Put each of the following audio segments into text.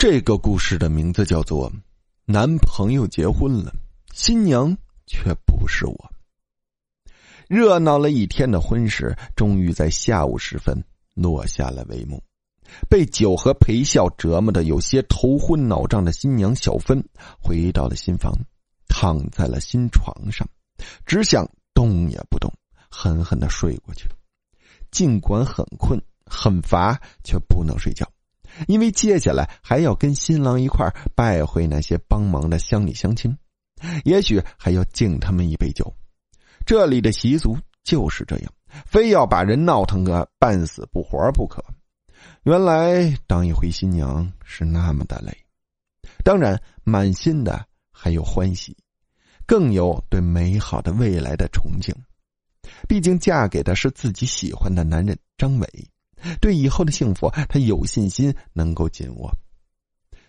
这个故事的名字叫做《男朋友结婚了，新娘却不是我》。热闹了一天的婚事，终于在下午时分落下了帷幕。被酒和陪笑折磨的有些头昏脑胀的新娘小芬，回到了新房，躺在了新床上，只想动也不动，狠狠的睡过去。尽管很困很乏，却不能睡觉，因为接下来还要跟新郎一块拜会那些帮忙的乡里乡亲，也许还要敬他们一杯酒。这里的习俗就是这样，非要把人闹腾个半死不活不可。原来当一回新娘是那么的累，当然满心的还有欢喜，更有对美好的未来的憧憬。毕竟嫁给的是自己喜欢的男人张伟，对以后的幸福他有信心能够紧握。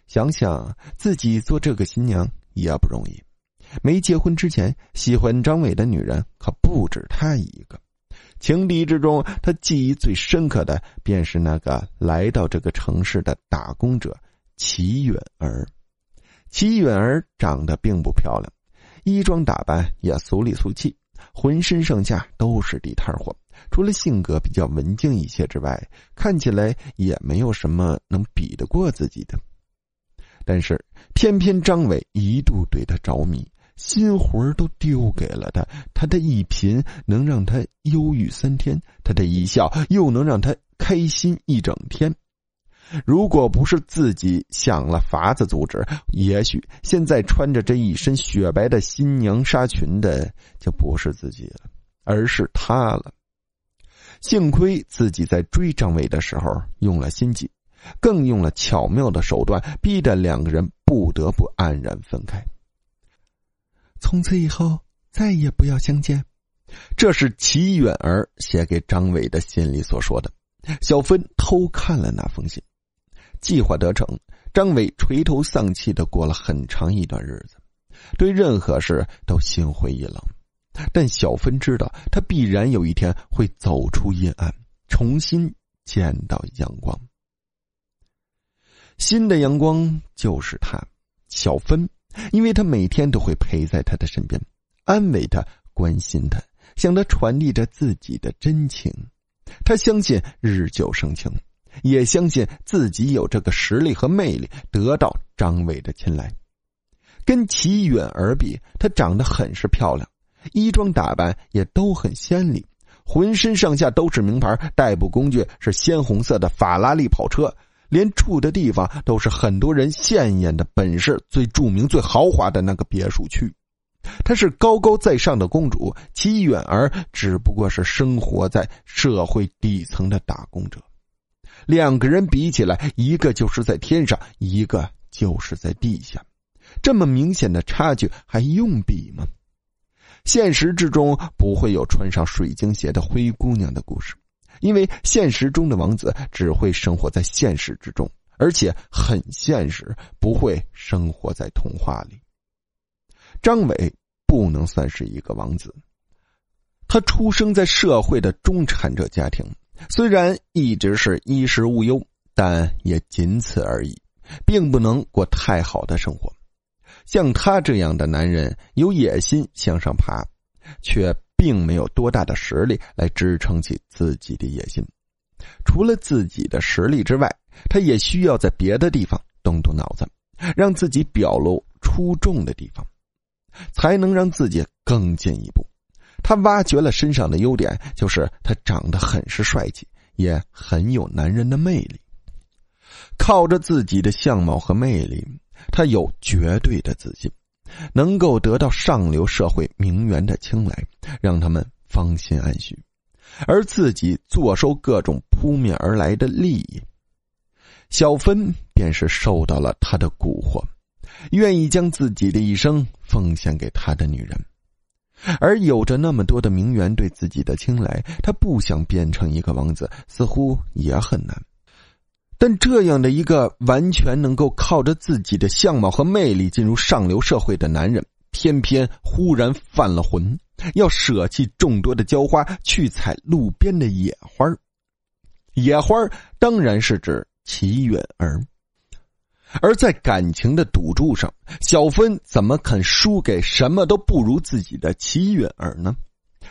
想想自己做这个新娘也不容易，没结婚之前喜欢张伟的女人可不止他一个。情敌之中，他记忆最深刻的便是那个来到这个城市的打工者齐远儿。齐远儿长得并不漂亮，衣装打扮也俗里俗气，浑身上下都是地摊货。除了性格比较文静一些之外，看起来也没有什么能比得过自己的。但是，偏偏张伟一度对他着迷。心魂都丢给了他，他的一颦能让他忧郁三天，他的一笑又能让他开心一整天。如果不是自己想了法子阻止，也许现在穿着这一身雪白的新娘纱裙的就不是自己了，而是他了。幸亏自己在追张伟的时候用了心计，更用了巧妙的手段，逼得两个人不得不黯然分开。从此以后再也不要相见，这是齐远儿写给张伟的信里所说的。小芬偷看了那封信，计划得逞，张伟垂头丧气的过了很长一段日子，对任何事都心灰意冷。但小芬知道，他必然有一天会走出阴暗，重新见到阳光。新的阳光就是他，小芬。因为他每天都会陪在他的身边，安慰他，关心他，向他传递着自己的真情。他相信日久生情，也相信自己有这个实力和魅力得到张伟的青睐。跟齐远儿比，她长得很是漂亮，衣装打扮也都很鲜丽，浑身上下都是名牌，代步工具是鲜红色的法拉利跑车。连住的地方都是很多人现眼的本市最著名、最豪华的那个别墅区。她是高高在上的公主，其远儿只不过是生活在社会底层的打工者。两个人比起来，一个就是在天上，一个就是在地下。这么明显的差距，还用比吗？现实之中不会有穿上水晶鞋的灰姑娘的故事。因为现实中的王子只会生活在现实之中，而且很现实，不会生活在童话里。张伟不能算是一个王子，他出生在社会的中产者家庭，虽然一直是衣食无忧，但也仅此而已，并不能过太好的生活。像他这样的男人，有野心向上爬，却。并没有多大的实力来支撑起自己的野心，除了自己的实力之外，他也需要在别的地方动动脑子，让自己表露出众的地方，才能让自己更进一步。他挖掘了身上的优点，就是他长得很是帅气，也很有男人的魅力。靠着自己的相貌和魅力，他有绝对的自信。能够得到上流社会名媛的青睐，让他们芳心安许，而自己坐收各种扑面而来的利益。小芬便是受到了他的蛊惑，愿意将自己的一生奉献给他的女人，而有着那么多的名媛对自己的青睐，他不想变成一个王子，似乎也很难。但这样的一个完全能够靠着自己的相貌和魅力进入上流社会的男人，偏偏忽然犯了浑，要舍弃众多的娇花，去采路边的野花野花当然是指齐远儿。而在感情的赌注上，小芬怎么肯输给什么都不如自己的齐允儿呢？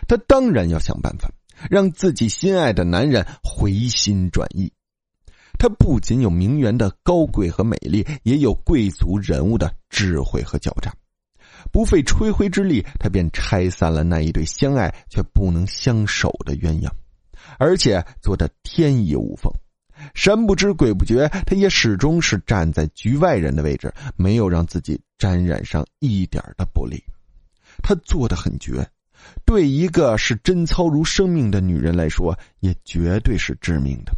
她当然要想办法让自己心爱的男人回心转意。他不仅有名媛的高贵和美丽，也有贵族人物的智慧和狡诈。不费吹灰之力，他便拆散了那一对相爱却不能相守的鸳鸯，而且做得天衣无缝。神不知鬼不觉，他也始终是站在局外人的位置，没有让自己沾染上一点的不利。他做的很绝，对一个是贞操如生命的女人来说，也绝对是致命的。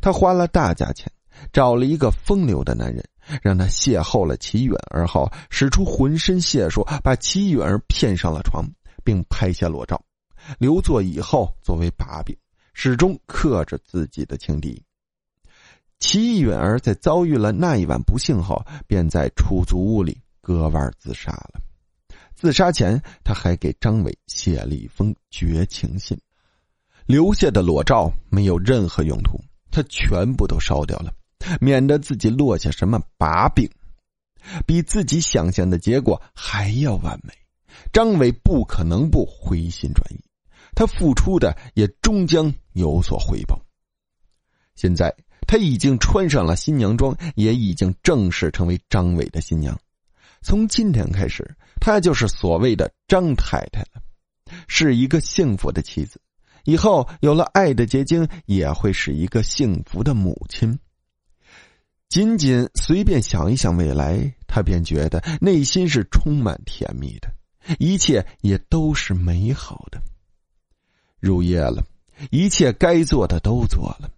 他花了大价钱找了一个风流的男人，让他邂逅了齐远儿后，使出浑身解数把齐远儿骗上了床，并拍下裸照，留作以后作为把柄，始终克着自己的情敌。齐允儿在遭遇了那一晚不幸后，便在出租屋里割腕自杀了。自杀前，他还给张伟写了一封绝情信，留下的裸照没有任何用途，他全部都烧掉了，免得自己落下什么把柄。比自己想象的结果还要完美，张伟不可能不回心转意，他付出的也终将有所回报。现在。他已经穿上了新娘装，也已经正式成为张伟的新娘。从今天开始，她就是所谓的张太太了，是一个幸福的妻子。以后有了爱的结晶，也会是一个幸福的母亲。仅仅随便想一想未来，他便觉得内心是充满甜蜜的，一切也都是美好的。入夜了，一切该做的都做了。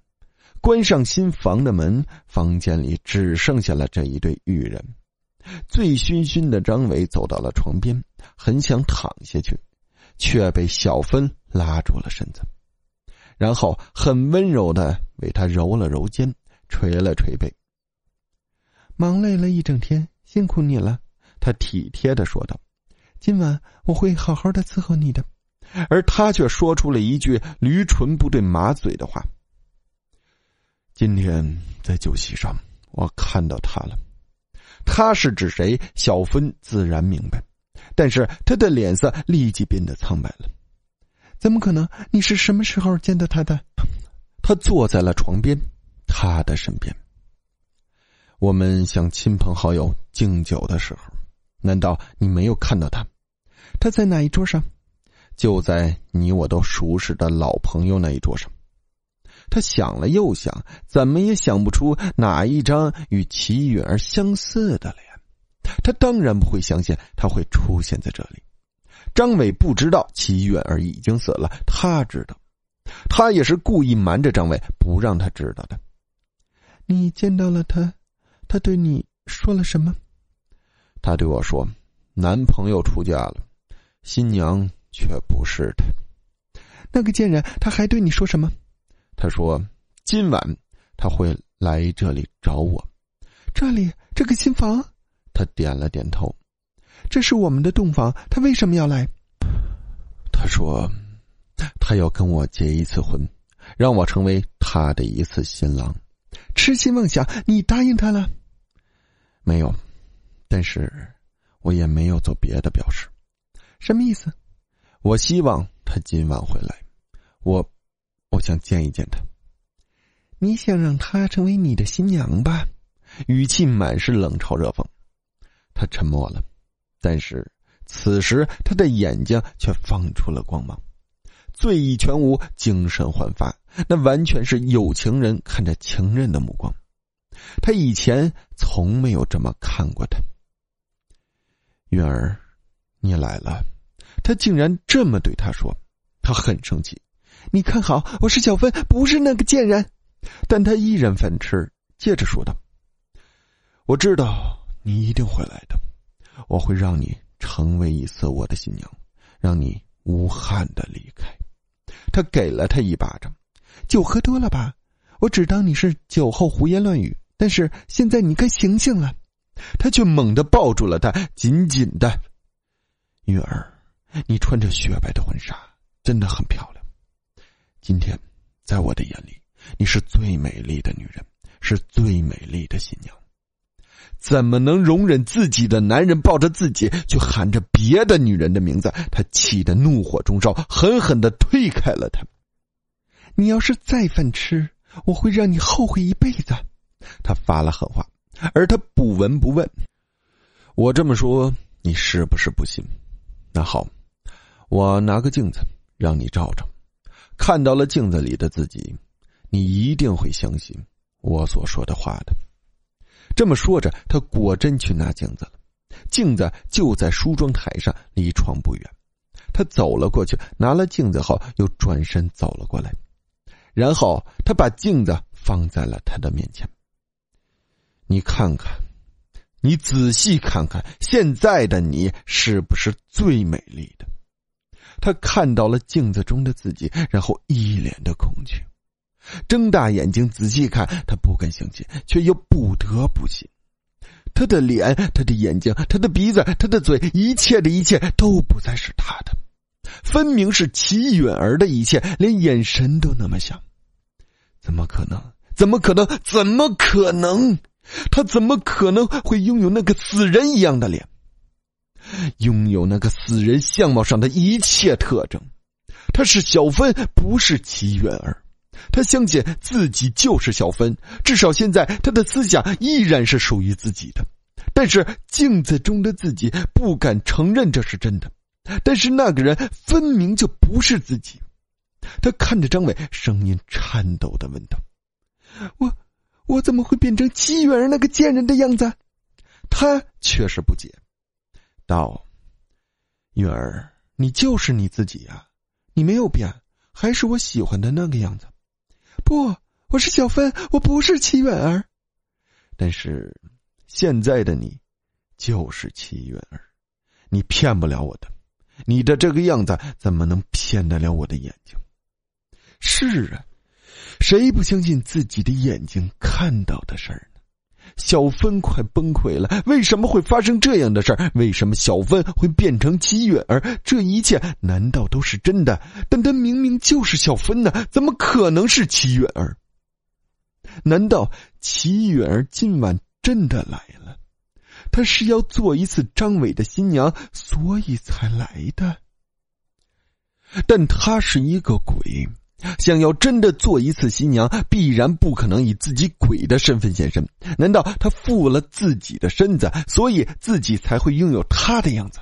关上新房的门，房间里只剩下了这一对玉人。醉醺醺的张伟走到了床边，很想躺下去，却被小芬拉住了身子，然后很温柔的为他揉了揉肩，捶了捶背。忙累了一整天，辛苦你了，他体贴的说道：“今晚我会好好的伺候你的。”而他却说出了一句驴唇不对马嘴的话。今天在酒席上，我看到他了。他是指谁？小芬自然明白，但是他的脸色立即变得苍白了。怎么可能？你是什么时候见到他的？他坐在了床边，他的身边。我们向亲朋好友敬酒的时候，难道你没有看到他？他在哪一桌上？就在你我都熟识的老朋友那一桌上。他想了又想，怎么也想不出哪一张与齐允儿相似的脸。他当然不会相信他会出现在这里。张伟不知道齐允儿已经死了，他知道，他也是故意瞒着张伟，不让他知道的。你见到了他，他对你说了什么？他对我说：“男朋友出嫁了，新娘却不是他。”那个贱人，他还对你说什么？他说：“今晚他会来这里找我。这里这个新房。”他点了点头。这是我们的洞房。他为什么要来？他说：“他要跟我结一次婚，让我成为他的一次新郎。”痴心妄想！你答应他了？没有，但是我也没有做别的表示。什么意思？我希望他今晚回来。我。我想见一见他。你想让她成为你的新娘吧？语气满是冷嘲热讽。他沉默了，但是此时他的眼睛却放出了光芒，醉意全无，精神焕发，那完全是有情人看着情人的目光。他以前从没有这么看过他。云儿，你来了。他竟然这么对他说，他很生气。你看好，我是小芬，不是那个贱人。但他依然反吃，接着说道：“我知道你一定会来的，我会让你成为一次我的新娘，让你无憾的离开。”他给了他一巴掌：“酒喝多了吧？我只当你是酒后胡言乱语，但是现在你该醒醒了。”他却猛地抱住了他，紧紧的。玉儿，你穿着雪白的婚纱，真的很漂亮。今天，在我的眼里，你是最美丽的女人，是最美丽的新娘。怎么能容忍自己的男人抱着自己去喊着别的女人的名字？他气得怒火中烧，狠狠的推开了他。你要是再犯痴，我会让你后悔一辈子。他发了狠话，而他不闻不问。我这么说，你是不是不信？那好，我拿个镜子让你照照，看到了镜子里的自己，你一定会相信我所说的话的。这么说着，他果真去拿镜子了。镜子就在梳妆台上，离床不远。他走了过去，拿了镜子后，又转身走了过来。然后他把镜子放在了他的面前。你看看，你仔细看看，现在的你是不是最美丽的？他看到了镜子中的自己，然后一脸的恐惧，睁大眼睛仔细看，他不敢相信，却又不得不信。他的脸，他的眼睛，他的鼻子，他的嘴，一切的一切都不再是他的。分明是齐允儿的一切，连眼神都那么像，怎么可能？怎么可能？怎么可能？他怎么可能会拥有那个死人一样的脸？拥有那个死人相貌上的一切特征？他是小芬，不是齐允儿。他相信自己就是小芬，至少现在他的思想依然是属于自己的。但是镜子中的自己不敢承认这是真的。但是那个人分明就不是自己，他看着张伟，声音颤抖的问道：“我，我怎么会变成齐远儿那个贱人的样子？”他却是不解，道：“月儿，你就是你自己呀，你没有变，还是我喜欢的那个样子。”“不，我是小芬，我不是齐远儿。”“但是现在的你，就是齐远儿，你骗不了我的。”你的这个样子怎么能骗得了我的眼睛？是啊，谁不相信自己的眼睛看到的事儿？小芬快崩溃了，为什么会发生这样的事儿？为什么小芬会变成齐远儿？这一切难道都是真的？但她明明就是小芬呢，怎么可能是齐远儿？难道齐远儿今晚真的来了？他是要做一次张伟的新娘，所以才来的。但他是一个鬼，想要真的做一次新娘，必然不可能以自己鬼的身份现身。难道他附了自己的身子，所以自己才会拥有他的样子？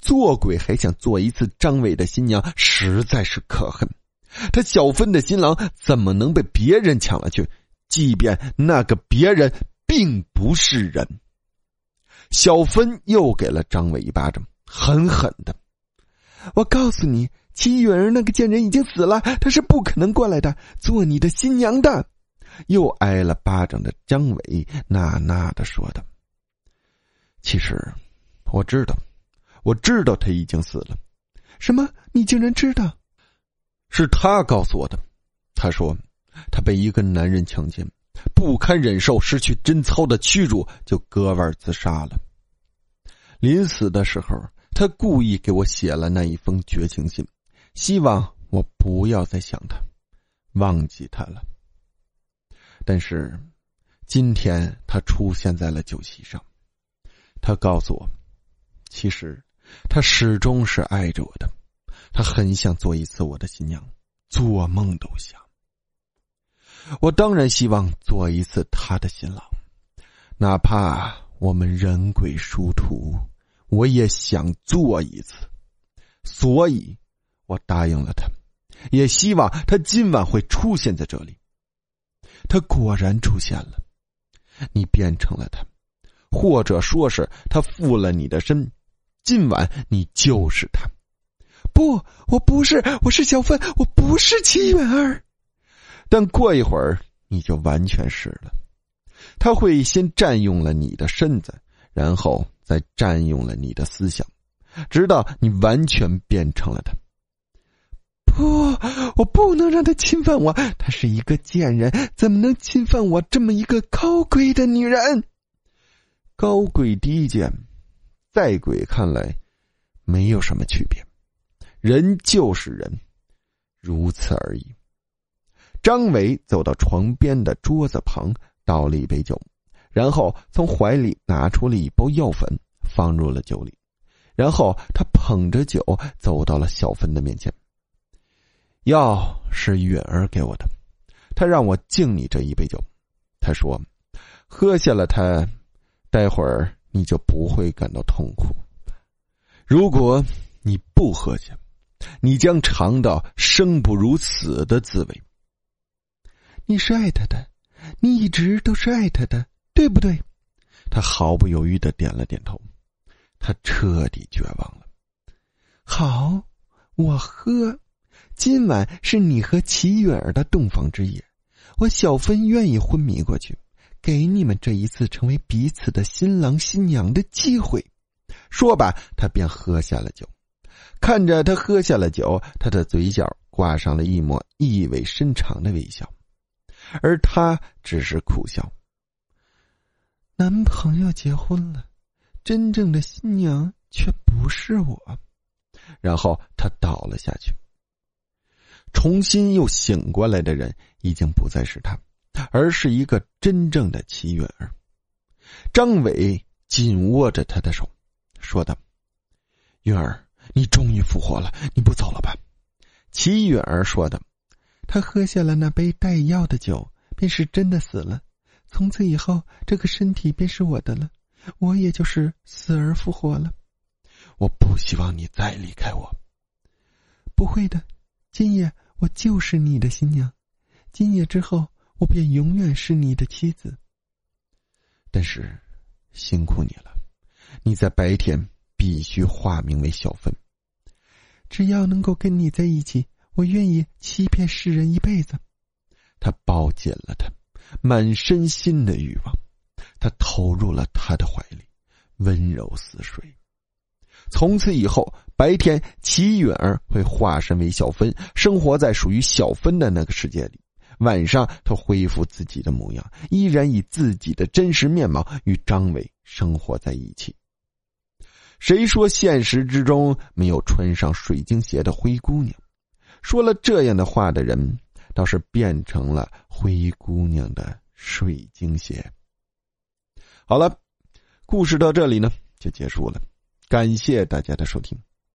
做鬼还想做一次张伟的新娘，实在是可恨。他小芬的新郎怎么能被别人抢了去？即便那个别人并不是人。小芬又给了张伟一巴掌，狠狠的。我告诉你，齐允儿那个贱人已经死了，她是不可能过来的，做你的新娘的。又挨了巴掌的张伟呐呐的说道：“其实，我知道，我知道他已经死了。什么？你竟然知道？是他告诉我的。他说，他被一个男人强奸。”不堪忍受失去贞操的屈辱，就割腕自杀了。临死的时候，他故意给我写了那一封绝情信，希望我不要再想他，忘记他了。但是，今天他出现在了酒席上，他告诉我，其实他始终是爱着我的，他很想做一次我的新娘，做梦都想。我当然希望做一次他的新郎，哪怕我们人鬼殊途，我也想做一次。所以，我答应了他，也希望他今晚会出现在这里。他果然出现了，你变成了他，或者说是他附了你的身。今晚你就是他。不，我不是，我是小芬，我不是齐远儿。但过一会儿你就完全是了，他会先占用了你的身子，然后再占用了你的思想，直到你完全变成了他。不，我不能让他侵犯我，他是一个贱人，怎么能侵犯我这么一个高贵的女人？高贵低贱，在鬼看来没有什么区别，人就是人，如此而已。张伟走到床边的桌子旁，倒了一杯酒，然后从怀里拿出了一包药粉，放入了酒里，然后他捧着酒走到了小芬的面前。药是允儿给我的，他让我敬你这一杯酒。他说：“喝下了它，待会儿你就不会感到痛苦。如果你不喝下，你将尝到生不如死的滋味。”你是爱他的，你一直都是爱他的，对不对？他毫不犹豫的点了点头。他彻底绝望了。好，我喝。今晚是你和齐允儿的洞房之夜，我小芬愿意昏迷过去，给你们这一次成为彼此的新郎新娘的机会。说罢，他便喝下了酒。看着他喝下了酒，他的嘴角挂上了一抹意味深长的微笑，而他只是苦笑。男朋友结婚了，真正的新娘却不是我。然后他倒了下去。重新又醒过来的人已经不再是他，而是一个真正的齐允儿。张伟紧握着他的手，说道：“允儿，你终于复活了，你不走了吧？”齐允儿说道：“他喝下了那杯带药的酒，便是真的死了。从此以后，这个身体便是我的了，我也就是死而复活了。我不希望你再离开我。不会的。”今夜我就是你的新娘，今夜之后我便永远是你的妻子。但是，辛苦你了，你在白天必须化名为小芬。只要能够跟你在一起，我愿意欺骗世人一辈子。他抱紧了他，满身心的欲望，他投入了他的怀里，温柔似水。从此以后，白天齐允儿会化身为小芬，生活在属于小芬的那个世界里；晚上，她恢复自己的模样，依然以自己的真实面貌与张伟生活在一起。谁说现实之中没有穿上水晶鞋的灰姑娘？说了这样的话的人，倒是变成了灰姑娘的水晶鞋。好了，故事到这里呢就结束了。感谢大家的收听。